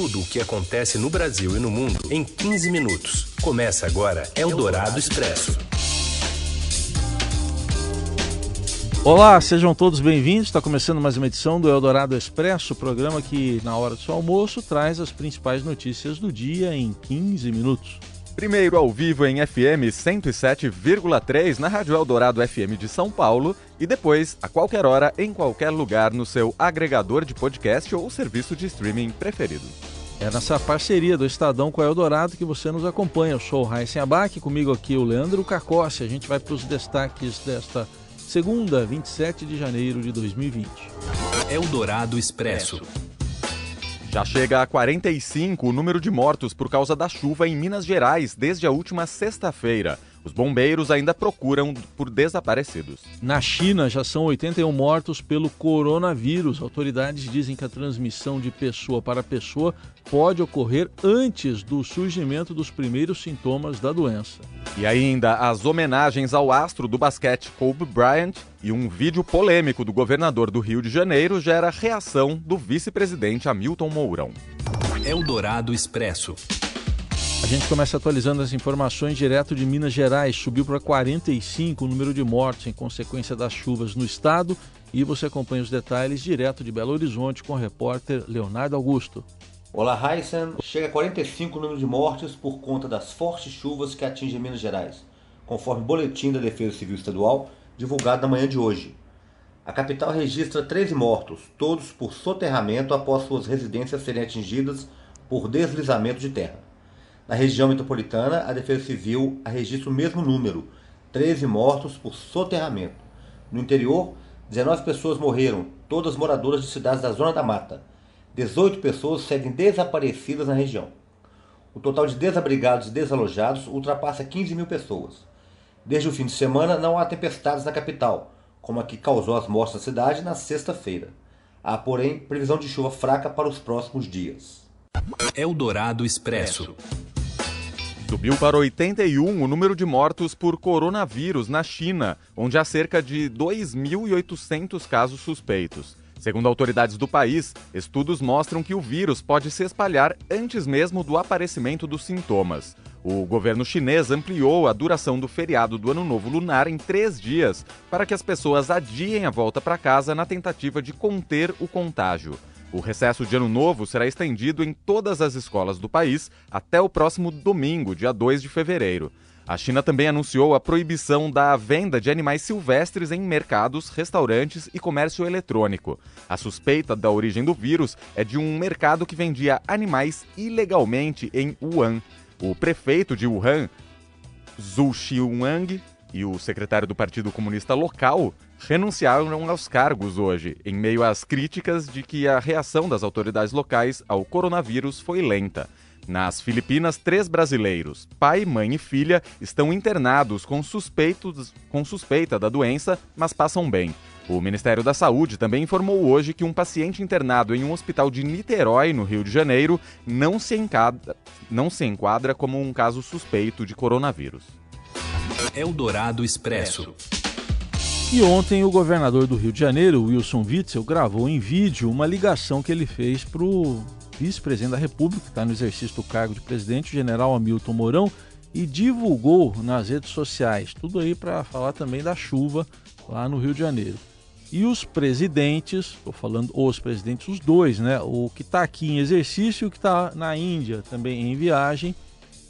tudo o que acontece no Brasil e no mundo em 15 minutos. Começa agora Eldorado Expresso. Olá, sejam todos bem-vindos. Está começando mais uma edição do Eldorado Expresso, programa que, na hora do seu almoço, traz as principais notícias do dia em 15 minutos. Primeiro ao vivo em FM 107,3 na Rádio Eldorado FM de São Paulo e depois, a qualquer hora, em qualquer lugar, no seu agregador de podcast ou serviço de streaming preferido. É nessa parceria do Estadão com a Eldorado que você nos acompanha. Eu sou o Raíssen Abac, comigo aqui o Leandro Cacossi. A gente vai para os destaques desta segunda, 27 de janeiro de 2020. Eldorado Expresso. Já chega a 45 o número de mortos por causa da chuva em Minas Gerais desde a última sexta-feira. Os bombeiros ainda procuram por desaparecidos. Na China, já são 81 mortos pelo coronavírus. Autoridades dizem que a transmissão de pessoa para pessoa pode ocorrer antes do surgimento dos primeiros sintomas da doença. E ainda as homenagens ao astro do basquete Kobe Bryant e um vídeo polêmico do governador do Rio de Janeiro gera reação do vice-presidente Hamilton Mourão. Eldorado Expresso. A gente começa atualizando as informações direto de Minas Gerais. Subiu para 45 o número de mortos em consequência das chuvas no estado. E você acompanha os detalhes direto de Belo Horizonte com o repórter Leonardo Augusto. Olá, Heisen. Chega a 45 o número de mortes por conta das fortes chuvas que atingem Minas Gerais, conforme o boletim da Defesa Civil Estadual divulgado na manhã de hoje. A capital registra 13 mortos, todos por soterramento após suas residências serem atingidas por deslizamento de terra. Na região metropolitana, a Defesa Civil registra o mesmo número, 13 mortos por soterramento. No interior, 19 pessoas morreram, todas moradoras de cidades da Zona da Mata. 18 pessoas seguem desaparecidas na região. O total de desabrigados e desalojados ultrapassa 15 mil pessoas. Desde o fim de semana, não há tempestades na capital, como a que causou as mortes na cidade na sexta-feira. Há, porém, previsão de chuva fraca para os próximos dias. Eldorado Expresso. Subiu para 81 o número de mortos por coronavírus na China, onde há cerca de 2.800 casos suspeitos. Segundo autoridades do país, estudos mostram que o vírus pode se espalhar antes mesmo do aparecimento dos sintomas. O governo chinês ampliou a duração do feriado do Ano Novo Lunar em três dias para que as pessoas adiem a volta para casa na tentativa de conter o contágio. O recesso de Ano Novo será estendido em todas as escolas do país até o próximo domingo, dia 2 de fevereiro. A China também anunciou a proibição da venda de animais silvestres em mercados, restaurantes e comércio eletrônico. A suspeita da origem do vírus é de um mercado que vendia animais ilegalmente em Wuhan. O prefeito de Wuhan, Zhu Xiuang, e o secretário do Partido Comunista local renunciaram aos cargos hoje, em meio às críticas de que a reação das autoridades locais ao coronavírus foi lenta. Nas Filipinas, três brasileiros, pai, mãe e filha, estão internados com, suspeitos, com suspeita da doença, mas passam bem. O Ministério da Saúde também informou hoje que um paciente internado em um hospital de Niterói, no Rio de Janeiro, não se enquadra, não se enquadra como um caso suspeito de coronavírus. Eldorado Expresso. E ontem o governador do Rio de Janeiro, Wilson Witzel, gravou em vídeo uma ligação que ele fez para o vice-presidente da República, que está no exercício do cargo de presidente, o general Hamilton Mourão, e divulgou nas redes sociais. Tudo aí para falar também da chuva lá no Rio de Janeiro. E os presidentes, estou falando os presidentes, os dois, né? O que está aqui em exercício e o que está na Índia também em viagem,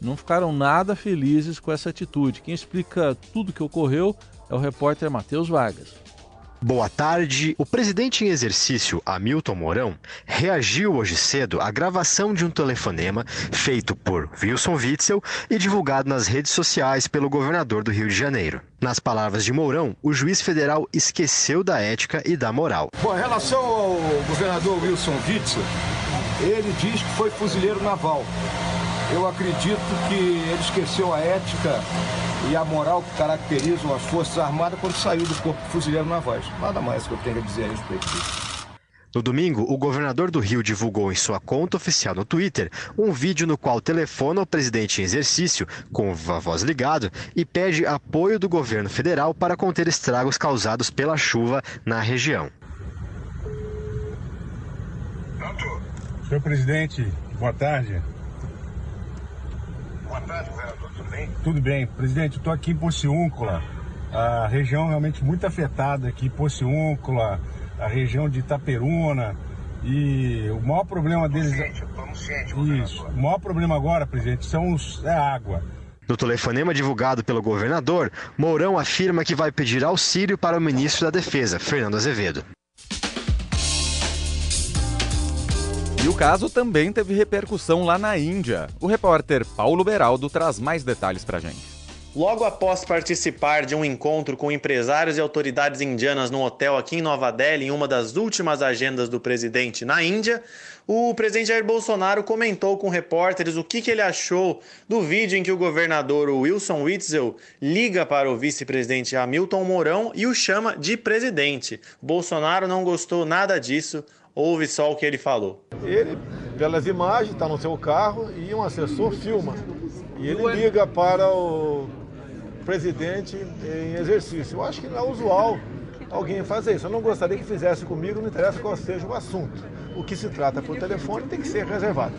não ficaram nada felizes com essa atitude. Quem explica tudo o que ocorreu é o repórter Matheus Vargas. Boa tarde. O presidente em exercício, Hamilton Mourão, reagiu hoje cedo à gravação de um telefonema feito por Wilson Witzel e divulgado nas redes sociais pelo governador do Rio de Janeiro. Nas palavras de Mourão, o juiz federal esqueceu da ética e da moral. Bom, em relação ao governador Wilson Witzel, ele diz que foi fuzileiro naval. Eu acredito que ele esqueceu a ética e a moral que caracterizam as Forças Armadas quando saiu do Corpo de Fuzileiro Navais. Nada mais que eu tenho a dizer a respeito disso. No domingo, o governador do Rio divulgou em sua conta oficial no Twitter um vídeo no qual telefona ao presidente em exercício, com a voz ligado, e pede apoio do governo federal para conter estragos causados pela chuva na região. Senhor presidente, Boa tarde. Boa tarde, governador. Tudo bem? Tudo bem. Presidente, estou aqui em Pociúncula. A região realmente muito afetada aqui, Pociúncula, a região de Itaperuna. E o maior problema deles. Vamos ciente, Isso. O maior problema agora, presidente, são os... é a água. No telefonema divulgado pelo governador, Mourão afirma que vai pedir auxílio para o ministro da Defesa, Fernando Azevedo. E o caso também teve repercussão lá na Índia. O repórter Paulo Beraldo traz mais detalhes pra gente. Logo após participar de um encontro com empresários e autoridades indianas no hotel aqui em Nova Delhi, em uma das últimas agendas do presidente na Índia, o presidente Jair Bolsonaro comentou com repórteres o que, que ele achou do vídeo em que o governador Wilson Witzel liga para o vice-presidente Hamilton Mourão e o chama de presidente. Bolsonaro não gostou nada disso, ouve só o que ele falou. Ele, pelas imagens, está no seu carro e um assessor filma. E ele liga para o presidente em exercício. Eu acho que não é usual alguém fazer isso. Eu não gostaria que fizesse comigo, não interessa qual seja o assunto. O que se trata por telefone tem que ser reservado.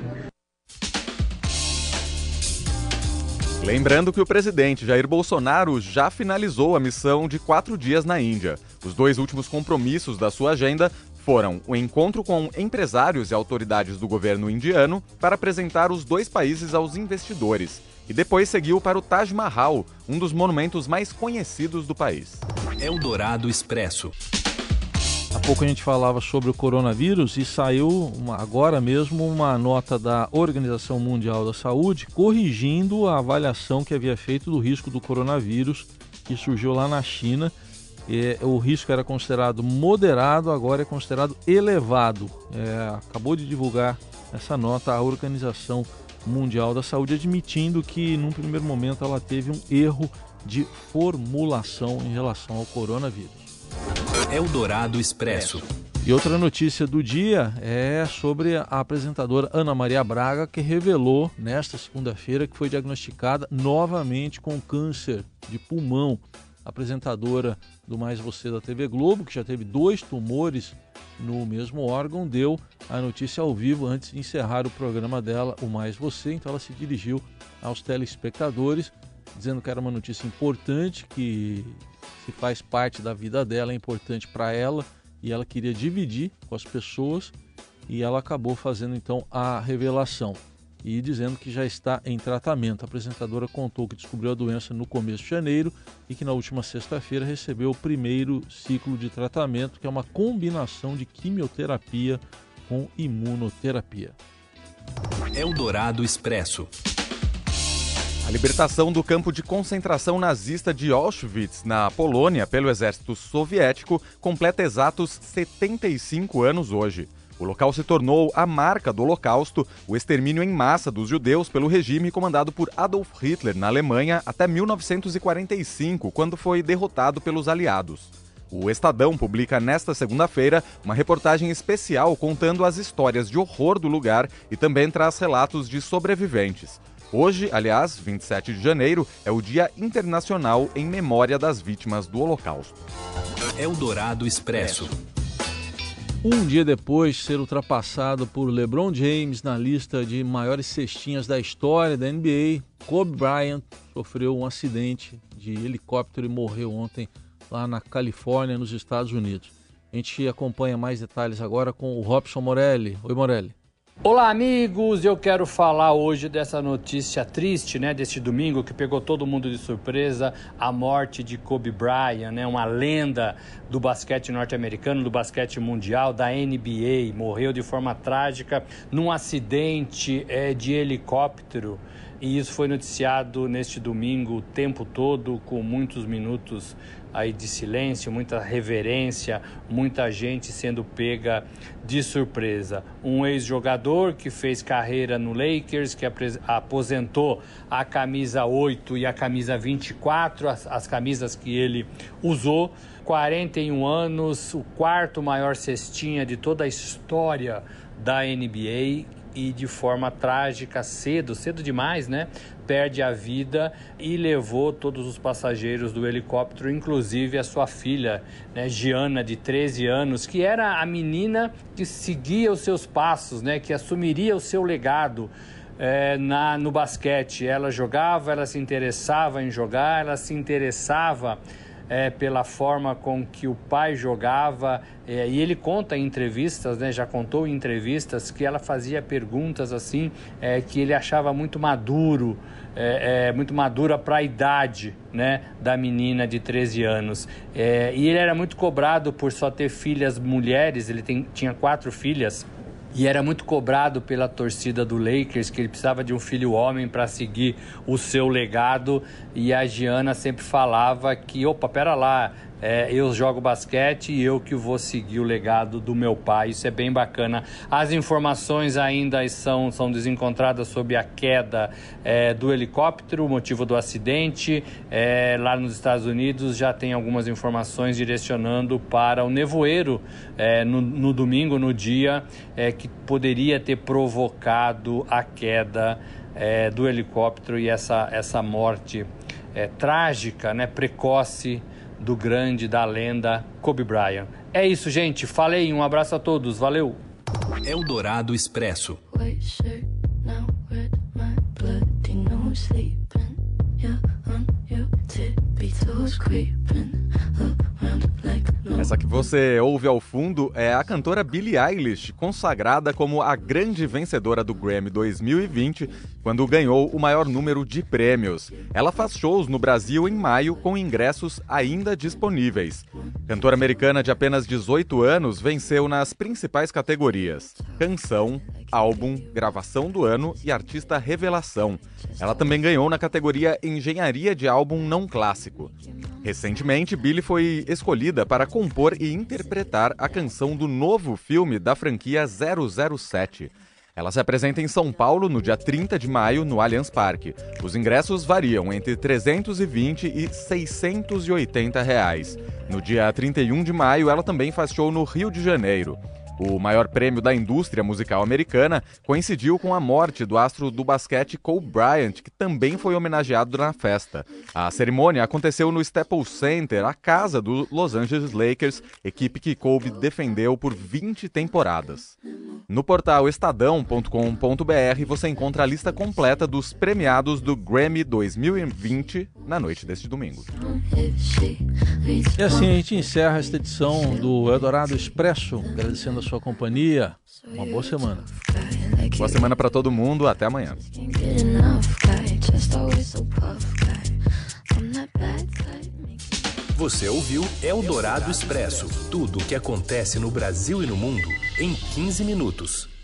Lembrando que o presidente Jair Bolsonaro já finalizou a missão de quatro dias na Índia. Os dois últimos compromissos da sua agenda foram o encontro com empresários e autoridades do governo indiano para apresentar os dois países aos investidores e depois seguiu para o Taj Mahal, um dos monumentos mais conhecidos do país. Eldorado Expresso. Há pouco a gente falava sobre o coronavírus e saiu uma, agora mesmo uma nota da Organização Mundial da Saúde corrigindo a avaliação que havia feito do risco do coronavírus que surgiu lá na China. E, o risco era considerado moderado, agora é considerado elevado. É, acabou de divulgar essa nota a Organização Mundial da Saúde, admitindo que, num primeiro momento, ela teve um erro de formulação em relação ao coronavírus. Eldorado Expresso. E outra notícia do dia é sobre a apresentadora Ana Maria Braga, que revelou nesta segunda-feira que foi diagnosticada novamente com câncer de pulmão. Apresentadora do Mais Você da TV Globo, que já teve dois tumores no mesmo órgão, deu a notícia ao vivo antes de encerrar o programa dela, o Mais Você. Então ela se dirigiu aos telespectadores, dizendo que era uma notícia importante, que se faz parte da vida dela, é importante para ela e ela queria dividir com as pessoas e ela acabou fazendo então a revelação e dizendo que já está em tratamento. A apresentadora contou que descobriu a doença no começo de janeiro e que na última sexta-feira recebeu o primeiro ciclo de tratamento, que é uma combinação de quimioterapia com imunoterapia. Eldorado Expresso. A libertação do campo de concentração nazista de Auschwitz, na Polônia, pelo exército soviético, completa exatos 75 anos hoje. O local se tornou a marca do Holocausto, o extermínio em massa dos judeus pelo regime comandado por Adolf Hitler na Alemanha até 1945, quando foi derrotado pelos aliados. O Estadão publica nesta segunda-feira uma reportagem especial contando as histórias de horror do lugar e também traz relatos de sobreviventes. Hoje, aliás, 27 de janeiro, é o Dia Internacional em Memória das Vítimas do Holocausto. Eldorado Expresso. Um dia depois de ser ultrapassado por LeBron James na lista de maiores cestinhas da história da NBA, Kobe Bryant sofreu um acidente de helicóptero e morreu ontem lá na Califórnia, nos Estados Unidos. A gente acompanha mais detalhes agora com o Robson Morelli. Oi, Morelli. Olá, amigos! Eu quero falar hoje dessa notícia triste, né, deste domingo que pegou todo mundo de surpresa, a morte de Kobe Bryant, né, uma lenda do basquete norte-americano, do basquete mundial, da NBA, morreu de forma trágica num acidente é, de helicóptero. E isso foi noticiado neste domingo o tempo todo, com muitos minutos aí de silêncio, muita reverência, muita gente sendo pega de surpresa. Um ex-jogador que fez carreira no Lakers, que aposentou a camisa 8 e a camisa 24, as, as camisas que ele usou. 41 anos, o quarto maior cestinha de toda a história da NBA e de forma trágica cedo, cedo demais, né? Perde a vida e levou todos os passageiros do helicóptero, inclusive a sua filha, né, Giana, de 13 anos, que era a menina que seguia os seus passos, né, que assumiria o seu legado. É, na, no basquete. Ela jogava, ela se interessava em jogar, ela se interessava é, pela forma com que o pai jogava. É, e ele conta em entrevistas, né, já contou em entrevistas, que ela fazia perguntas assim é, que ele achava muito maduro, é, é, muito madura para a idade né, da menina de 13 anos. É, e ele era muito cobrado por só ter filhas mulheres, ele tem, tinha quatro filhas e era muito cobrado pela torcida do Lakers que ele precisava de um filho homem para seguir o seu legado. E a Giana sempre falava que opa pera lá é, eu jogo basquete e eu que vou seguir o legado do meu pai. Isso é bem bacana. As informações ainda são, são desencontradas sobre a queda é, do helicóptero, o motivo do acidente. É, lá nos Estados Unidos já tem algumas informações direcionando para o nevoeiro é, no, no, domingo, no dia, é, que poderia ter provocado a queda é, do helicóptero e essa, essa morte trágica, né, precoce do grande, da lenda Kobe Bryant. É isso, gente. Falei, um abraço a todos. Valeu. Eldorado Expresso. Essa que você ouve ao fundo é a cantora Billie Eilish, consagrada como a grande vencedora do Grammy 2020, quando ganhou o maior número de prêmios. Ela faz shows no Brasil em maio com ingressos ainda disponíveis. Cantora americana de apenas 18 anos venceu nas principais categorias: canção, álbum, gravação do ano e artista revelação. Ela também ganhou na categoria Engenharia de álbum não clássico. Recentemente, Billie foi escolhida para compor e interpretar a canção do novo filme da franquia 007. Ela se apresenta em São Paulo no dia 30 de maio, no Allianz Parque. Os ingressos variam entre 320 e 680 reais. No dia 31 de maio, ela também faz show no Rio de Janeiro. O maior prêmio da indústria musical americana coincidiu com a morte do astro do basquete Kobe Bryant, que também foi homenageado na festa. A cerimônia aconteceu no Staples Center, a casa do Los Angeles Lakers, equipe que Kobe defendeu por 20 temporadas. No portal estadão.com.br você encontra a lista completa dos premiados do Grammy 2020 na noite deste domingo. E assim a gente encerra esta edição do Eldorado Expresso, agradecendo a sua companhia. Uma boa semana. Boa semana para todo mundo, até amanhã. Você ouviu Eldorado Expresso tudo o que acontece no Brasil e no mundo em 15 minutos.